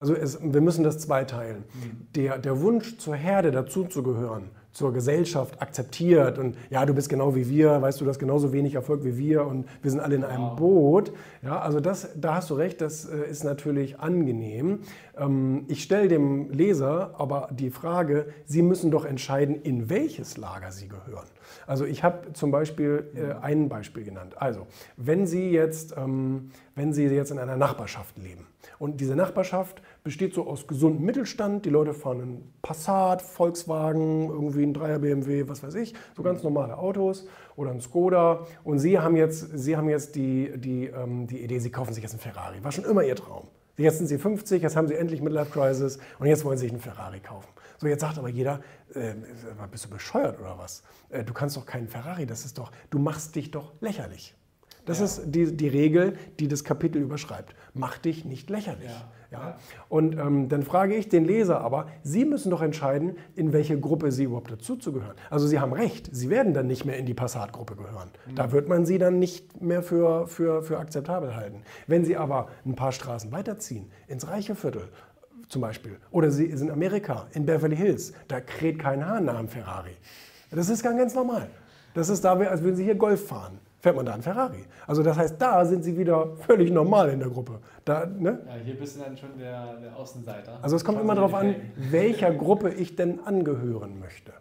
Also es, wir müssen das zweiteilen. Mhm. Der, der Wunsch zur Herde dazuzugehören, zur Gesellschaft akzeptiert und ja, du bist genau wie wir, weißt du, du hast genauso wenig Erfolg wie wir und wir sind alle in einem wow. Boot. Ja, also das, da hast du recht, das äh, ist natürlich angenehm. Ähm, ich stelle dem Leser aber die Frage, Sie müssen doch entscheiden, in welches Lager Sie gehören. Also ich habe zum Beispiel äh, ein Beispiel genannt. Also, wenn Sie jetzt, ähm, wenn Sie jetzt in einer Nachbarschaft leben und diese Nachbarschaft besteht so aus gesundem Mittelstand. Die Leute fahren einen Passat, Volkswagen, irgendwie ein Dreier BMW, was weiß ich, so ganz normale Autos oder ein Skoda. Und Sie haben jetzt, Sie haben jetzt die, die, ähm, die Idee, Sie kaufen sich jetzt einen Ferrari. War schon immer Ihr Traum. Jetzt sind Sie 50, jetzt haben Sie endlich Midlife Crisis und jetzt wollen Sie sich einen Ferrari kaufen. So, jetzt sagt aber jeder, äh, bist du bescheuert oder was? Äh, du kannst doch keinen Ferrari, das ist doch, du machst dich doch lächerlich. Das ja. ist die, die Regel, die das Kapitel überschreibt. Mach dich nicht lächerlich. Ja. ja. Und ähm, dann frage ich den Leser aber, Sie müssen doch entscheiden, in welche Gruppe Sie überhaupt dazuzugehören. Also Sie haben recht, Sie werden dann nicht mehr in die Passat-Gruppe gehören. Mhm. Da wird man Sie dann nicht mehr für, für, für akzeptabel halten. Wenn Sie aber ein paar Straßen weiterziehen, ins reiche Viertel zum Beispiel, oder Sie sind in Amerika, in Beverly Hills, da kräht kein Hahn nach einem Ferrari. Das ist ganz normal. Das ist da, als würden Sie hier Golf fahren fährt man da einen Ferrari. Also das heißt, da sind sie wieder völlig normal in der Gruppe. Da, ne? Ja, hier bist du dann schon der, der Außenseiter. Also es kommt immer darauf an, welcher Gruppe ich denn angehören möchte.